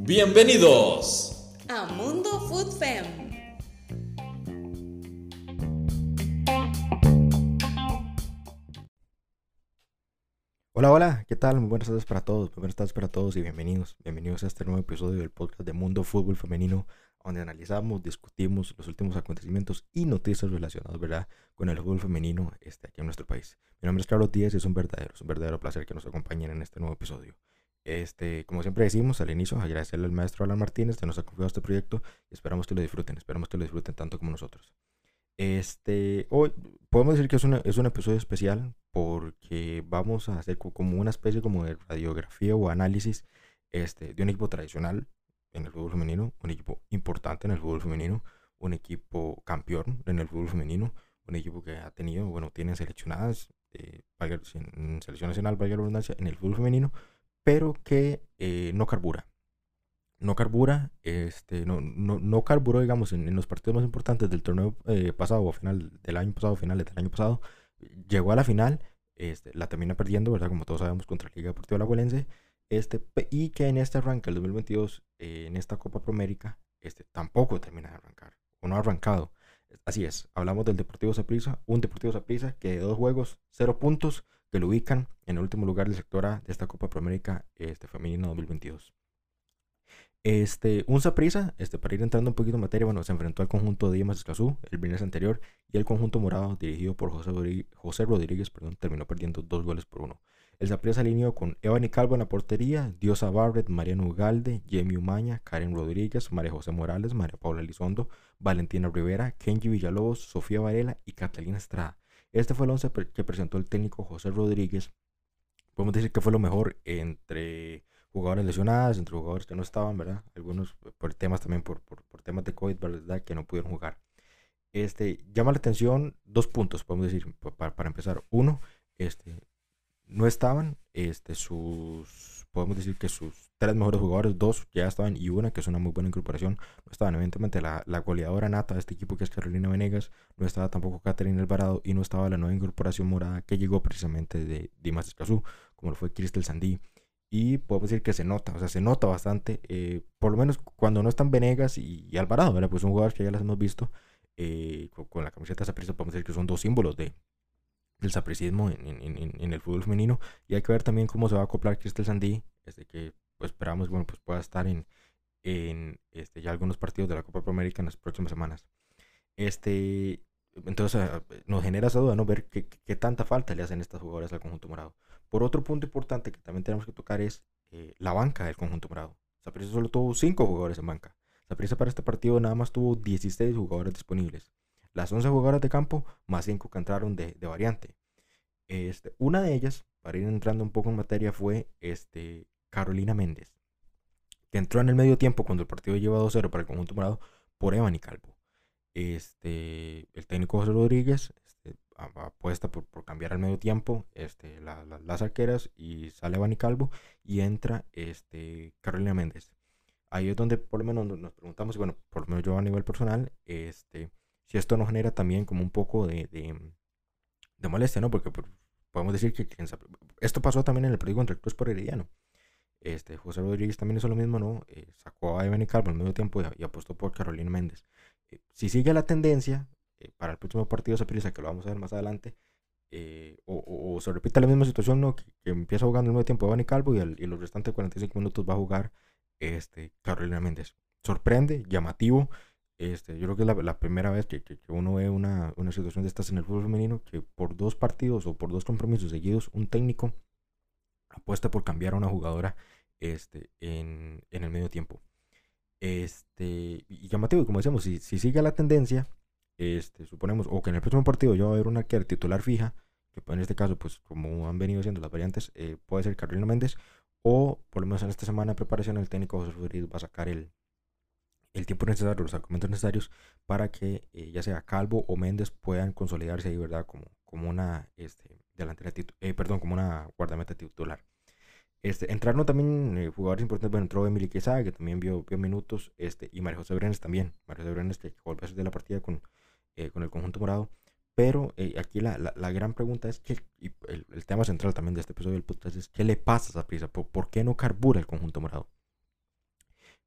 Bienvenidos a Mundo Food Fem. Hola, hola, ¿qué tal? Muy buenas tardes para todos, muy buenas tardes para todos y bienvenidos, bienvenidos a este nuevo episodio del podcast de Mundo Fútbol Femenino, donde analizamos, discutimos los últimos acontecimientos y noticias relacionadas, ¿verdad?, con el fútbol femenino este, aquí en nuestro país. Mi nombre es Carlos Díaz y es un verdadero, es un verdadero placer que nos acompañen en este nuevo episodio. Este, como siempre decimos al inicio, agradecerle al maestro Alan Martínez que nos ha confiado este proyecto y esperamos que lo disfruten, esperamos que lo disfruten tanto como nosotros. Este, hoy podemos decir que es, es un episodio especial porque vamos a hacer como una especie como de radiografía o análisis este, de un equipo tradicional en el fútbol femenino, un equipo importante en el fútbol femenino, un equipo campeón en el fútbol femenino, un equipo que ha tenido, bueno, tiene seleccionadas, eh, en selección nacional, valga la redundancia, en el fútbol femenino, pero que eh, no carbura. No carbura, este, no, no, no carburó, digamos, en, los partidos más importantes del torneo eh, pasado, o final del año pasado, finales del año pasado. Llegó a la final, este, la termina perdiendo, ¿verdad? Como todos sabemos, contra la Liga Deportiva Alajuelense. Este, y que en este arranque, el 2022, eh, en esta Copa Promérica, este, tampoco termina de arrancar, o no ha arrancado. Así es, hablamos del Deportivo Saprissa, un Deportivo Saprissa que de dos juegos, cero puntos, que lo ubican en el último lugar del sector A de esta Copa Promérica este, Femenina 2022. Este, un Saprissa, este, para ir entrando un poquito en materia, bueno, se enfrentó al conjunto de Dimas Escazú el viernes anterior y el conjunto morado, dirigido por José, Rodríguez, José Rodríguez perdón, terminó perdiendo dos goles por uno. El Saprissa alineó con Evan Calvo en la portería, Diosa Barrett, Mariano Ugalde, Jamie Umaña, Karen Rodríguez, María José Morales, María Paula Elizondo, Valentina Rivera, Kenji Villalobos, Sofía Varela y Catalina Estrada. Este fue el once que presentó el técnico José Rodríguez. Podemos decir que fue lo mejor entre jugadores lesionados, entre jugadores que no estaban, ¿verdad? Algunos por temas también, por, temas de COVID, ¿verdad? Que no pudieron jugar. Este, llama la atención dos puntos, podemos decir, para, para empezar. Uno, este, no estaban este, sus, podemos decir que sus tres mejores jugadores, dos ya estaban y una que es una muy buena incorporación, no estaban. Evidentemente la, la goleadora nata de este equipo que es Carolina Venegas, no estaba tampoco Catherine Alvarado y no estaba la nueva incorporación morada que llegó precisamente de Dimas Escazú, como lo fue Cristel Sandí. Y podemos decir que se nota, o sea, se nota bastante, eh, por lo menos cuando no están Venegas y, Alvarado, ¿verdad? Pues son jugadores que ya las hemos visto eh, con, la camiseta de esa podemos decir que son dos símbolos de, el sapricismo en, el fútbol femenino. Y hay que ver también cómo se va a acoplar Cristel Sandí, desde que pues, esperamos bueno, pues, pueda estar en, en este, ya algunos partidos de la Copa América en las próximas semanas. Este, entonces ah, nos genera esa duda, ¿no? Ver qué, qué, tanta falta le hacen estas jugadoras al conjunto morado. Por otro punto importante que también tenemos que tocar es eh, la banca del conjunto morado. Saprissa solo tuvo 5 jugadores en banca. Saprissa para este partido nada más tuvo 16 jugadores disponibles las 11 jugadoras de campo más 5 que entraron de, variante. Este, una de ellas, para ir entrando un poco en materia, fue este, Carolina Méndez, que entró en el medio tiempo cuando el partido lleva 2-0 para el conjunto morado por Evan y Calvo. Este, el técnico José Rodríguez este, apuesta por, cambiar al medio tiempo este, las arqueras y sale Evan y Calvo y entra este, Carolina Méndez. Ahí es donde por lo menos nos preguntamos, bueno, por lo menos yo a nivel personal, este, si esto nos genera también como un poco de, de, molestia, ¿no? Porque podemos decir que esto pasó también en el contra el Cruz por Herediano. Este, José Rodríguez también hizo lo mismo, ¿no? Eh, sacó a Evan y Calvo en medio tiempo y, apostó por Carolina Méndez. Eh, si sigue la tendencia, eh, para el próximo partido se prisa, que lo vamos a ver más adelante, o, se repite la misma situación, ¿no? Que, empieza jugando en medio tiempo Evan y Calvo y, y, los restantes 45 minutos va a jugar este, Carolina Méndez. Sorprende, llamativo. Este, yo creo que es la, primera vez que, uno ve una, situación de estas en el fútbol femenino, que por dos partidos o por dos compromisos seguidos, un técnico apuesta por cambiar a una jugadora este, en, el medio tiempo. Este, y llamativo, como decíamos, si, si sigue la tendencia, este, suponemos, o que en el próximo partido ya va a haber una titular fija, que en este caso, pues como han venido siendo las variantes, eh, puede ser Carolina Méndez, o por lo menos en esta semana de preparación el técnico José Rodríguez va a sacar el, el tiempo necesario, los argumentos necesarios para que eh, ya sea Calvo o Méndez puedan consolidarse ahí, ¿verdad? Como, como una este, delantera, eh, perdón, como una guardameta titular. Este, entraron también eh, jugadores importantes, bueno, entró Emily Quesada, que también vio, vio, minutos, este, y María José Brenes también, María José Brenes que volvió a de la partida con, con el conjunto morado, pero eh, aquí la, la, gran pregunta es que, y el, el, tema central también de este episodio del podcast es, ¿qué le pasa a esa prisa? ¿Por, ¿Por, qué no carbura el conjunto morado?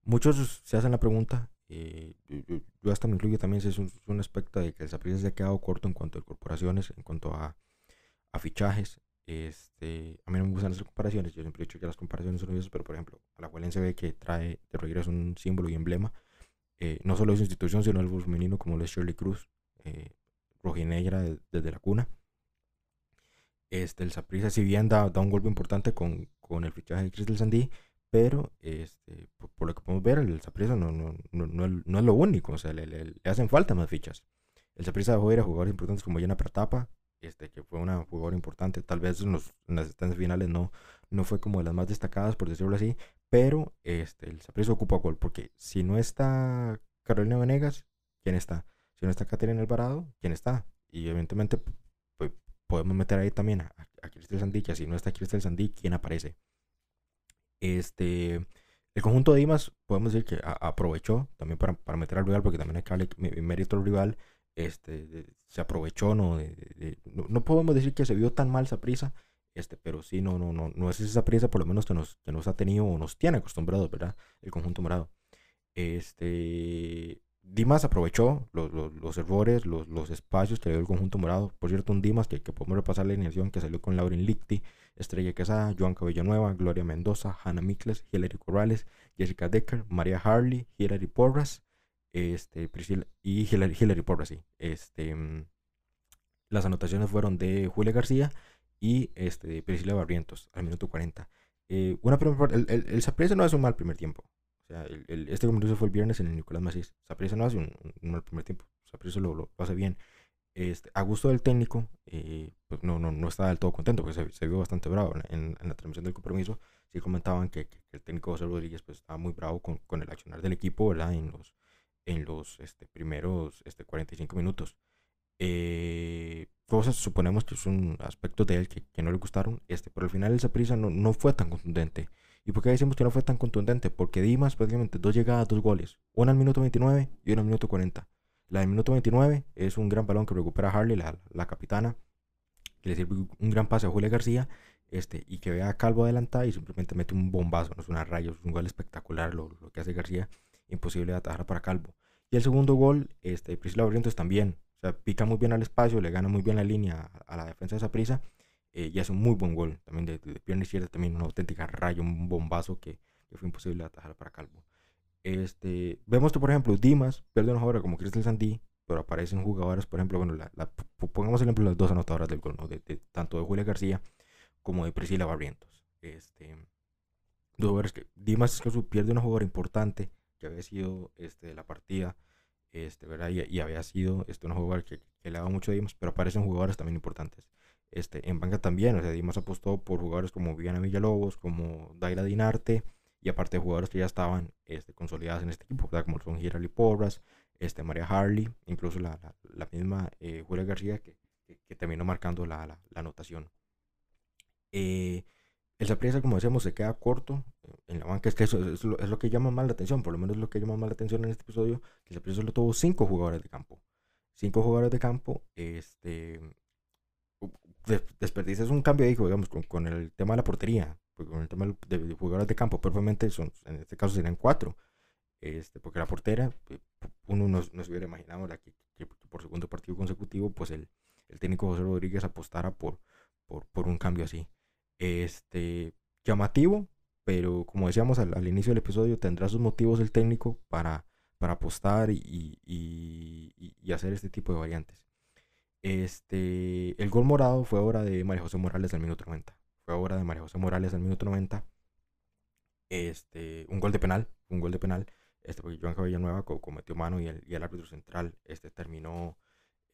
Muchos se hacen la pregunta, eh, yo, hasta me incluyo también, es un, aspecto de que esa prisa se ha quedado corto en cuanto a corporaciones, en cuanto a, fichajes. Este, a mí no me gustan las comparaciones, yo siempre he dicho que las comparaciones son pero por ejemplo, a la se ve que trae de regreso un símbolo y emblema, eh, no solo de su institución, sino del fútbol femenino, como lo es Shirley Cruz, eh, rojinegra desde la cuna. Este, el Saprissa, si bien da, da, un golpe importante con, con el fichaje de Crystal Sandy, pero este, por, lo que podemos ver, el Saprissa no, no, no, no, es lo único, o sea, le, le, hacen falta más fichas. El Saprissa dejó ir a jugadores importantes como Jenna Pratapa, este, que fue una jugadora importante, tal vez en, los, las estancias finales no, no fue como de las más destacadas, por decirlo así, pero este, el Saprissa ocupa gol, porque si no está Carolina Venegas, ¿quién está? Si no está Caterina Alvarado, ¿quién está? Y evidentemente pues, podemos meter ahí también a, a Cristel Sandí, que si no está Cristel Sandí, ¿quién aparece? Este, el conjunto de Dimas podemos decir que aprovechó también para, para, meter al rival, porque también hay que mérito al rival. Este, se aprovechó, ¿no? ¿no? podemos decir que se vio tan mal esa prisa, este, pero sí, no, no, no, no es esa prisa por lo menos que nos, que nos ha tenido o nos tiene acostumbrados, ¿verdad? El conjunto morado. Este, Dimas aprovechó los, los, errores, los, los, espacios que le dio el conjunto morado. Por cierto, un Dimas que, que podemos repasar la alineación que salió con Lauren Lichty, Estrella Quesada, Joan Nueva, Gloria Mendoza, Hannah Mikles, Hilary Corrales, Jessica Decker, María Harley, Hilary Porras, este, Priscilla, y Hilary, Hilary Porras, sí. Este, mm, las anotaciones fueron de Julia García y este, Priscila Barrientos al minuto 40. Eh, una el, el, el no es un mal primer tiempo. Sea, el, este compromiso fue el viernes en el Nicolás Macís. Saprissa no hace un, mal primer tiempo. Saprissa lo, lo, hace bien. Este, a gusto del técnico, eh, pues no, no, no estaba del todo contento porque se, se vio bastante bravo en, en, la transmisión del compromiso. Sí comentaban que, que, el técnico José Rodríguez pues, estaba muy bravo con, con, el accionar del equipo ¿verdad? en los, en los este, primeros este, 45 minutos. Eh, cosas suponemos que son aspectos de él que, que, no le gustaron, este, pero al final esa prisa no, no fue tan contundente. ¿Y por qué decimos que no fue tan contundente? Porque Dimas prácticamente dos llegadas, dos goles. Una al minuto 29 y una al minuto 40. La del minuto 29 es un gran balón que recupera Harley, la, la capitana, que le sirve un gran pase a Julia García este, y que vea a Calvo adelantada y simplemente mete un bombazo, no es una raya, es un gol espectacular lo, lo, que hace García, imposible de atajar para Calvo. Y el segundo gol, este, Priscila Barrientos también, pica muy bien al espacio, le gana muy bien la línea a, la defensa de esa prisa eh, y hace un muy buen gol, también de, de, pierna izquierda, también una auténtica raya, un bombazo que, que fue imposible de atajar para Calvo. Este, vemos que, por ejemplo, Dimas pierde una jugadora como Crystal Sandí, pero aparecen jugadores, por ejemplo, bueno, pongamos el ejemplo las dos anotadoras del gol, de, tanto de Julia García como de Priscila Barrientos. Este, dos jugadores que Dimas es que pierde una jugadora importante que había sido este, de la partida, este, ¿verdad? Y, había sido este, una jugadora que, le daba mucho a Dimas, pero aparecen jugadores también importantes. Este, en banca también, o sea, Dimas apostó por jugadores como Viviana Villalobos, como Daira Dinarte, y aparte de jugadores que ya estaban este, consolidados en este equipo, como son Girali Porras, este, María Harley, incluso la, la, misma eh, Julia García que, que, terminó marcando la, la, anotación. Eh, el Saprissa, como decíamos, se queda corto en la banca. Es que eso es lo, es lo, que llama más la atención, por lo menos lo que llama más la atención en este episodio, que el Saprissa solo tuvo cinco jugadores de campo. Cinco jugadores de campo, este, es un cambio ahí, digamos, con, con, el tema de la portería con el tema de, jugadores de campo, propiamente son, en este caso serían cuatro, este, porque la portera, eh, uno no, se hubiera imaginado que, que, por segundo partido consecutivo, pues el, el técnico José Rodríguez apostara por, por, por, un cambio así. Este, llamativo, pero como decíamos al, al, inicio del episodio, tendrá sus motivos el técnico para, para apostar y, y, y, hacer este tipo de variantes. Este, el gol morado fue obra de María José Morales al minuto 90 fue obra de María José Morales al minuto 90. Este, un gol de penal, un gol de penal, este, porque Joan Villanueva cometió mano y el, y el árbitro central este, terminó,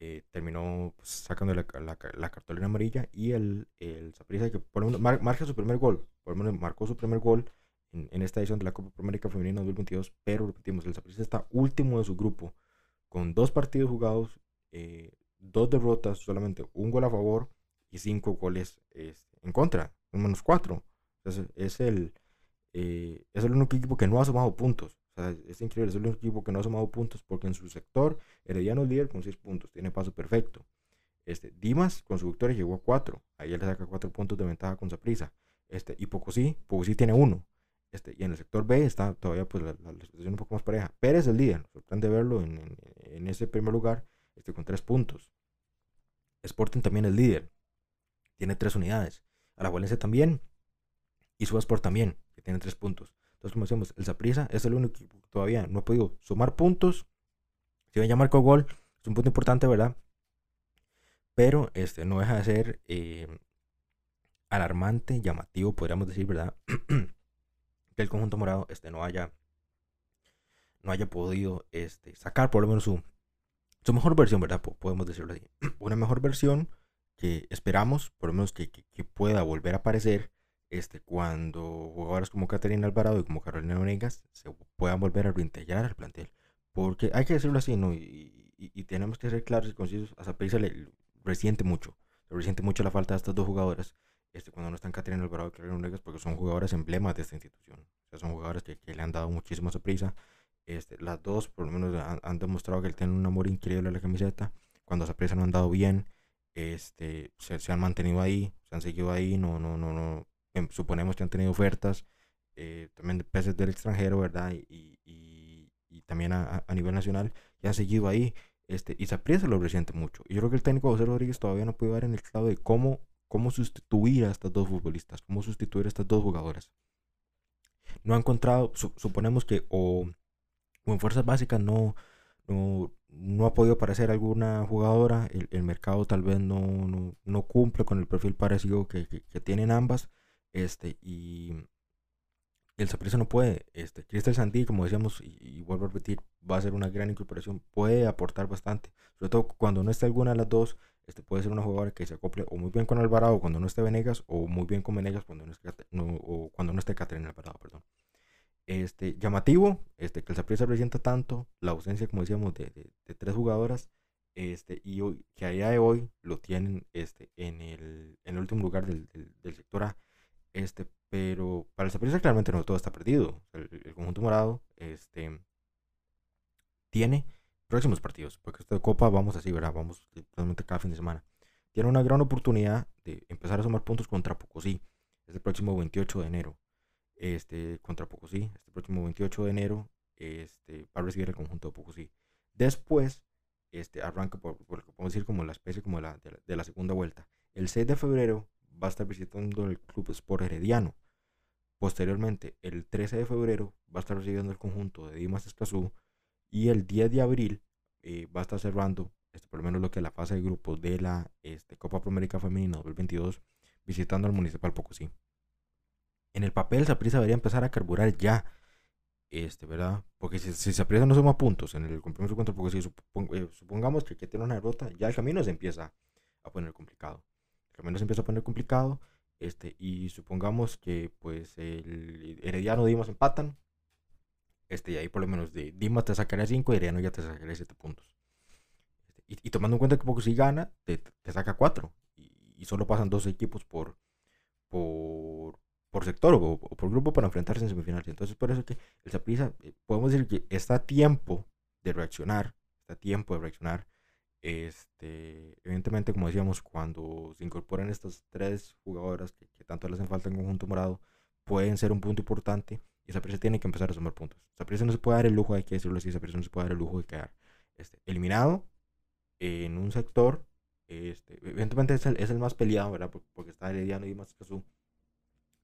eh, terminó pues, sacando la, la, cartulina amarilla y el, el que por menos marca su primer gol, por lo menos marcó su primer gol en, esta edición de la Copa América Femenina 2022, pero repetimos, el Zaprisa está último de su grupo, con dos partidos jugados, eh, dos derrotas, solamente un gol a favor y cinco goles en contra, un menos cuatro. es, el, eh, es el único equipo que no ha sumado puntos. es increíble, es el único equipo que no ha sumado puntos porque en su sector Herediano es líder con 6 puntos, tiene paso perfecto. Este, Dimas con su victoria llegó a 4. Ahí él le saca 4 puntos de ventaja con Zaprisa. Este, y Pocosí, Pocosí tiene 1. Este, y en el sector B está todavía pues, la, situación un poco más pareja. Pérez el líder, sorprende verlo en, en, ese primer lugar este, con 3 puntos. Sporting también es líder, tiene 3 unidades. Alajuelense también y Subasport también, que tiene 3 puntos. Entonces, como decimos, el Zaprisa es el único que todavía no ha podido sumar puntos. Si ven ya marcó gol, es un punto importante, ¿verdad? Pero este, no deja de ser eh, alarmante, llamativo, podríamos decir, ¿verdad? que el conjunto morado este, no haya no haya podido este, sacar por lo menos su, su mejor versión, ¿verdad? Podemos decirlo así. Una mejor versión que esperamos, por lo menos que, que, pueda volver a aparecer este, cuando jugadores como Caterina Alvarado y como Carolina Venegas se puedan volver a reintegrar al plantel. Porque hay que decirlo así, ¿no? Y, y, tenemos que ser claros y concisos. A Zaprisa le, resiente mucho. Se resiente mucho la falta de estas dos jugadoras este, cuando no están Caterina Alvarado y Carolina Venegas porque son jugadoras emblemas de esta institución. O sea, son jugadoras que, que le han dado muchísima sorpresa. Este, las dos, por lo menos, han, demostrado que tienen un amor increíble a la camiseta. Cuando Zaprisa no han dado bien, este, se, se, han mantenido ahí, se han seguido ahí. No, no, no, no. Em, suponemos que han tenido ofertas eh, también de peces del extranjero, ¿verdad? Y, y, también a, a, nivel nacional, y han seguido ahí. Este, y Zapriesa lo resiente mucho. Y yo creo que el técnico José Rodríguez todavía no puede dar en el clavo de cómo, cómo sustituir a estas dos futbolistas, cómo sustituir a estas dos jugadoras. No ha encontrado, suponemos que o, en fuerzas básicas no, no, no, ha podido aparecer alguna jugadora, el, el mercado tal vez no, no, no, cumple con el perfil parecido que, que, tienen ambas, este, y, el Saprissa no puede. Este, Crystal Sandí, como decíamos, y, vuelvo a repetir, va a ser una gran incorporación, puede aportar bastante. Sobre todo cuando no esté alguna de las dos, este puede ser una jugadora que se acople o muy bien con Alvarado cuando no esté Venegas, o muy bien con Venegas cuando no esté, no, o cuando no esté Caterina Alvarado, perdón. Este, llamativo, este, que el Saprissa presenta tanto, la ausencia, como decíamos, de, tres jugadoras, este, y hoy, que a día de hoy lo tienen este, en, el, último lugar del, sector A. Este, pero para el Zaprisa claramente no todo está perdido. El, conjunto morado este, tiene próximos partidos, porque esta Copa vamos así, ¿verdad? Vamos totalmente cada fin de semana. Tiene una gran oportunidad de empezar a sumar puntos contra Pocosí. Es el próximo 28 de enero. Este, contra Pocosí, este próximo 28 de enero, este, va a recibir el conjunto de Pocosí. Después, este, arranca por, por, podemos decir como la especie como la, de, la, de la segunda vuelta. El 6 de febrero va a estar visitando el Club Sport Herediano. Posteriormente, el 13 de febrero, va a estar recibiendo el conjunto de Dimas Escazú. Y el 10 de abril eh, va a estar cerrando, este, por lo menos lo que es la fase de grupos de la este, Copa Promérica Femenina 2022, visitando al Municipal Pocosí. En el papel, Saprissa debería empezar a carburar ya. Este, ¿verdad? Porque si, si no suma puntos en el compromiso contra Pocosí, eh, supongamos que, que tiene una derrota, ya el camino se empieza a poner complicado al menos empieza a poner complicado. Este, y supongamos que pues el Herediano Dimas empatan. Este, y ahí por lo menos de Dimas te sacaría 5 y Herediano ya te sacaría 7 puntos. Este, y, tomando en cuenta que poco si gana, te, te saca 4. Y, solo pasan dos equipos por, por, por sector o, por grupo para enfrentarse en semifinales. Entonces por eso que el Zaprisa, eh, podemos decir que está a tiempo de reaccionar. Está a tiempo de reaccionar este, evidentemente, como decíamos, cuando se incorporan estas tres jugadoras que, tanto le hacen falta en conjunto morado, pueden ser un punto importante y esa prisa tiene que empezar a sumar puntos. Esa prisa no se puede dar el lujo, hay que decirlo así, esa prisa no se puede dar el lujo de quedar este, eliminado en un sector. Este, evidentemente es el, es el más peleado, ¿verdad? Porque, está Herediano y Dimas Cazú.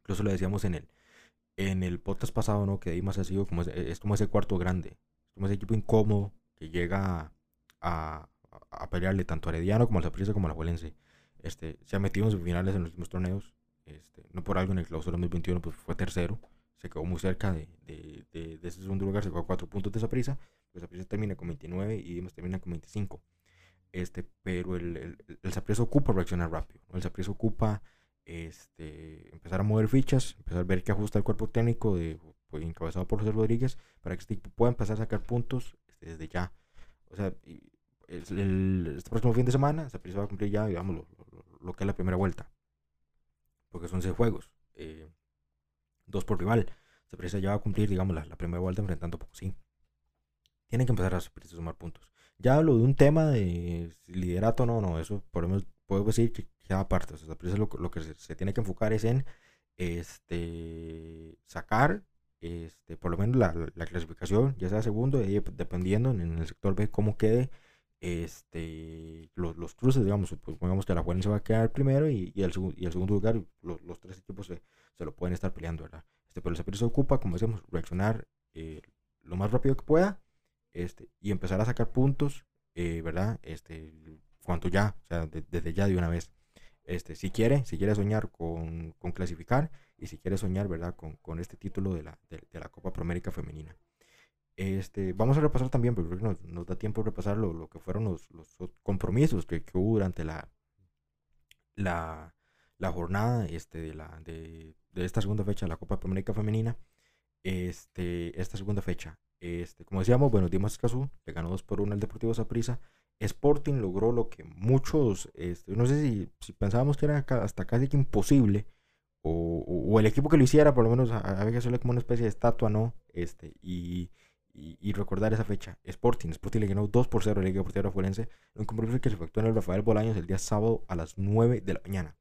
Incluso lo decíamos en el, en el podcast pasado, ¿no? Que Dimas ha sido como es como ese cuarto grande, es como ese equipo incómodo que llega a, a pelearle tanto a Herediano como al Zaprisa como a la Juelense. Este, se ha metido en semifinales en los últimos torneos. Este, no por algo en el clausura 2021 pues fue tercero. Se quedó muy cerca de, de, de, ese segundo lugar. Se quedó a cuatro puntos de Zaprisa. Pues Zaprisa termina con 29 y Dimas termina con 25. Este, pero el, el, el ocupa reaccionar rápido. El Zaprisa ocupa este, empezar a mover fichas, empezar a ver qué ajusta el cuerpo técnico de, pues, encabezado por José Rodríguez para que este equipo pueda empezar a sacar puntos este, desde ya. O sea, el, este próximo fin de semana, se va a cumplir ya, digamos, lo, que es la primera vuelta. Porque son seis juegos. Eh, dos por rival. Se ya va a cumplir, digamos, la, primera vuelta enfrentando sí tienen que empezar a sumar puntos. Ya hablo de un tema de liderato, no, no, eso podemos, puedo decir que queda parte. O sea, lo, lo que se, tiene que enfocar es en este, sacar este, por lo menos la, la clasificación, ya sea segundo, y dependiendo en el sector B cómo quede este, los, los cruces, digamos, pues pongamos que la Juan se va a quedar primero y, y, el, y el segundo lugar, los, los tres equipos se, se, lo pueden estar peleando, ¿verdad? Este, pero el se ocupa, como decimos, reaccionar eh, lo más rápido que pueda este, y empezar a sacar puntos, eh, ¿verdad? Este, cuanto ya, o sea, desde ya de una vez. Este, si quiere, si quiere soñar con, con clasificar y si quiere soñar, ¿verdad? Con, con este título de la, de, de la Copa Promérica Femenina. Este, vamos a repasar también, porque nos, nos da tiempo de repasar lo, lo que fueron los, los compromisos que, que, hubo durante la, la, la jornada este, de, la, de, de, esta segunda fecha de la Copa América Femenina. Este, esta segunda fecha, este, como decíamos, bueno, Dimas Escazú le ganó 2 por 1 al Deportivo Saprissa. Sporting logró lo que muchos, este, no sé si, pensábamos que era hasta casi que imposible, o, o, el equipo que lo hiciera, por lo menos había que hacerle como una especie de estatua, ¿no? Este, y, y, recordar esa fecha. Sporting, Sporting le ganó 2 por 0 a la Liga Deportiva Forense, un compromiso que se efectuó en el Rafael Bolaños el día sábado a las 9 de la mañana.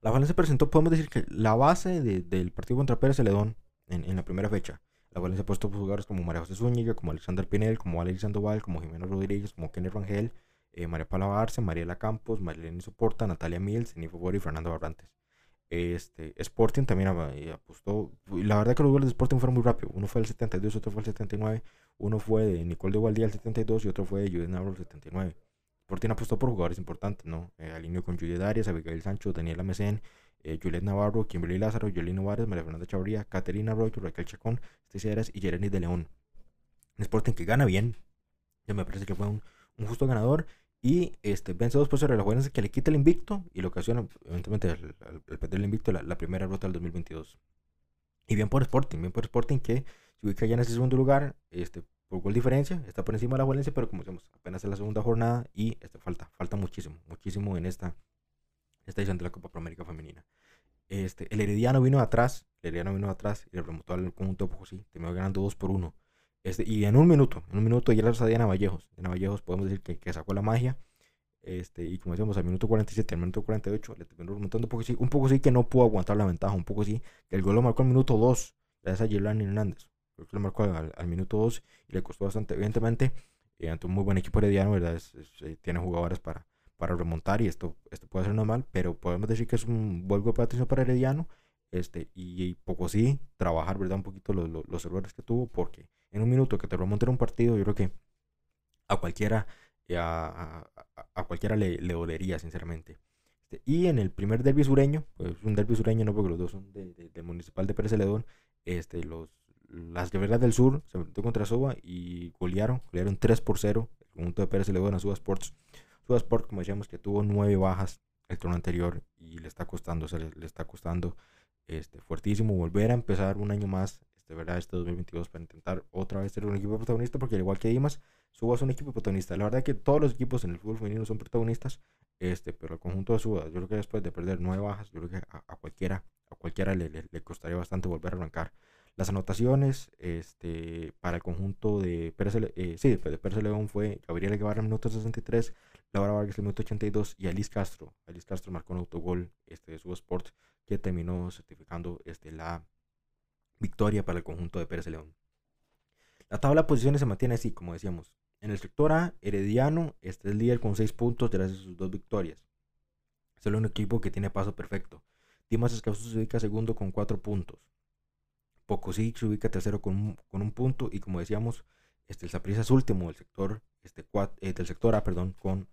La Valencia presentó, podemos decir que la base de, del partido contra Pérez Celedón en, la primera fecha. La Valencia ha puesto jugadores como María José Zúñiga, como Alexander Pinel, como Alex Sandoval, como Jimeno Rodríguez, como Kenneth Rangel, eh, María Paula Mariela Campos, Marilene Soporta, Natalia Mills, Nifo Bori y Fernando Barrantes. Este, Sporting también apostó. La verdad que los goles de Sporting fueron muy rápidos. Uno fue el 72, otro fue el 79. Uno fue de Nicole de Gualdía el 72 y otro fue de Judith Navarro el 79. Sporting apostó por jugadores importantes, ¿no? Eh, alineó con Juliet Arias, Abigail Sancho, Daniela Mesén, eh, Juliet Navarro, Kimberly Lázaro, Yolino Vares, María Fernanda Chabría, Caterina Arroyo, Raquel Chacón, Stacey Eras y Jeremy de León. Sporting que gana bien. Ya me parece que fue un, justo ganador. Y este, vence 2 por 0 la que le quita el invicto y lo ocasiona, evidentemente, el, perder el invicto, la, primera ruta del 2022. Y bien por Sporting, bien por Sporting que se ubica ya en ese segundo lugar, este, por gol diferencia, está por encima de la Valencia, pero como decimos, apenas es la segunda jornada y este, falta, falta muchísimo, muchísimo en esta, esta edición de la Copa América Femenina. Este, el Herediano vino atrás, el Herediano vino atrás y le remontó al conjunto de sí, terminó ganando 2 por 1. Este, y en un minuto, en un minuto ya la a Diana Vallejos. Diana Vallejos podemos decir que, que, sacó la magia. Este, y como decíamos, al minuto 47, al minuto 48, le terminó remontando un poco sí, un poco sí que no pudo aguantar la ventaja, un poco sí, que el gol lo marcó al minuto 2, gracias a Yelani Hernández. Creo que lo marcó al, al, minuto 2 y le costó bastante, evidentemente, eh, ante un muy buen equipo herediano, ¿verdad? Es, es, eh, tiene jugadores para, para remontar y esto, esto puede ser normal, pero podemos decir que es un vuelvo de patricio para Herediano este, y, y poco sí trabajar, ¿verdad? Un poquito los, los, los errores que tuvo, porque en un minuto que te remonten un partido, yo creo que a cualquiera, eh, a, a, a cualquiera le, le, dolería, sinceramente. Este, y en el primer derbi sureño, pues un derbi sureño no porque los dos son de, de, de Municipal de Pérez Celedón, este, los, las guerreras del sur se metió contra Suba y golearon, golearon 3 por 0 el conjunto de Pérez Celedón a Suba Sports. Suba Sports, como decíamos, que tuvo 9 bajas el turno anterior y le está costando, se le, le está costando este, fuertísimo volver a empezar un año más este, ¿verdad? este 2022 para intentar otra vez ser un equipo protagonista, porque al igual que Dimas, Subas es un equipo protagonista. La verdad es que todos los equipos en el fútbol femenino son protagonistas, este, pero el conjunto de Subas, yo creo que después de perder nueve bajas, yo creo que a, a cualquiera, a cualquiera le, le, costaría bastante volver a arrancar. Las anotaciones este, para el conjunto de Pérez, eh, sí, de Pérez León fue Gabriela Guevara en minuto 63, Laura Vargas el minuto 82 y Alice Castro. Alice Castro marcó un autogol este, de Subas Sports que terminó certificando este, la victoria para el conjunto de Pérez León. La tabla de posiciones se mantiene así, como decíamos. En el sector A, Herediano este es líder con 6 puntos gracias a sus dos victorias. Es el único equipo que tiene paso perfecto. Dimas Escazú se ubica segundo con 4 puntos. Pocosí se ubica tercero con, con, un punto. Y como decíamos, este, el Saprissa es último del sector, este, eh, del sector A perdón, con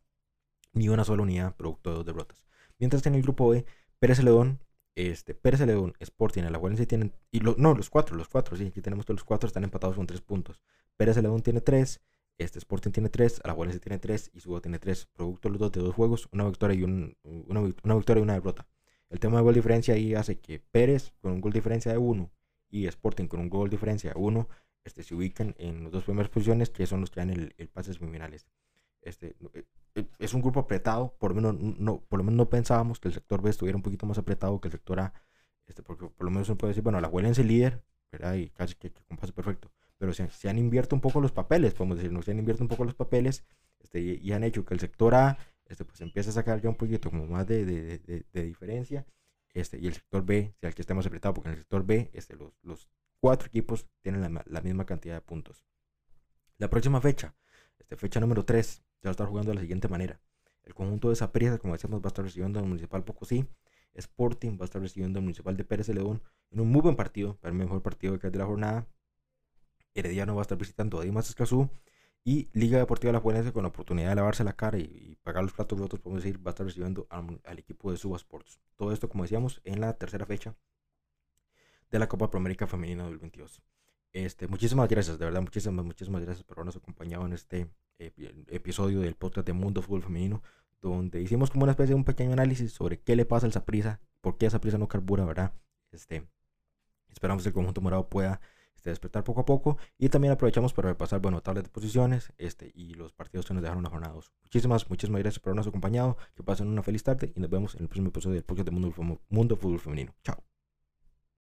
ni una sola unidad, producto de dos derrotas. Mientras que en el grupo B, Pérez León este, Pérez León, Sporting, Alajuelense tienen, y lo, no, los cuatro, los cuatro, sí, aquí tenemos todos los cuatro, están empatados con tres puntos. Pérez León tiene tres, este Sporting tiene tres, Alajuelense tiene tres y Subo tiene tres. Producto los dos de dos juegos, una victoria y un, una, una, victoria y una derrota. El tema de gol diferencia ahí hace que Pérez con un gol diferencia de uno y Sporting con un gol diferencia de uno este, se ubican en las dos primeras posiciones que son los que dan el, el pase semifinales. Este, eh, eh, es un grupo apretado, por lo, menos no, por lo menos no pensábamos que el sector B estuviera un poquito más apretado que el sector A, este, porque por lo menos uno puede decir, bueno, la es el líder, ¿verdad? Y casi que, que con pase perfecto. pero se, se han invierto un poco los papeles, podemos decir, no se han invierto un poco los papeles este, y, y han hecho que el sector A este, pues empiece a sacar ya un poquito como más de, de, de, de diferencia este, y el sector B sea el que esté más apretado, porque en el sector B este, los, los cuatro equipos tienen la, la, misma cantidad de puntos. La próxima fecha, este, fecha número 3, se va a estar jugando de la siguiente manera. El conjunto de Zapriza, como decíamos, va a estar recibiendo al Municipal Pocosí. Sporting va a estar recibiendo al Municipal de Pérez León en un muy buen partido, el mejor partido de la jornada. Herediano va a estar visitando a Dimas Escazú. Y Liga Deportiva La Juventud con la oportunidad de lavarse la cara y, pagar los platos rotos, podemos decir, va a estar recibiendo al, equipo de Suba Sports. Todo esto, como decíamos, en la tercera fecha de la Copa Promérica Femenina 2022. Este, muchísimas gracias, de verdad, muchísimas, muchísimas gracias por habernos acompañado en este episodio del podcast de Mundo Fútbol Femenino, donde hicimos como una especie de un pequeño análisis sobre qué le pasa al Saprisa, por qué esa prisa no carbura, ¿verdad? Este, esperamos que el conjunto morado pueda este, despertar poco a poco y también aprovechamos para repasar, bueno, tablas de posiciones este, y los partidos que nos dejaron 2. Muchísimas, muchísimas gracias por habernos acompañado, que pasen una feliz tarde y nos vemos en el próximo episodio del podcast de Mundo Fútbol Femenino. Chao.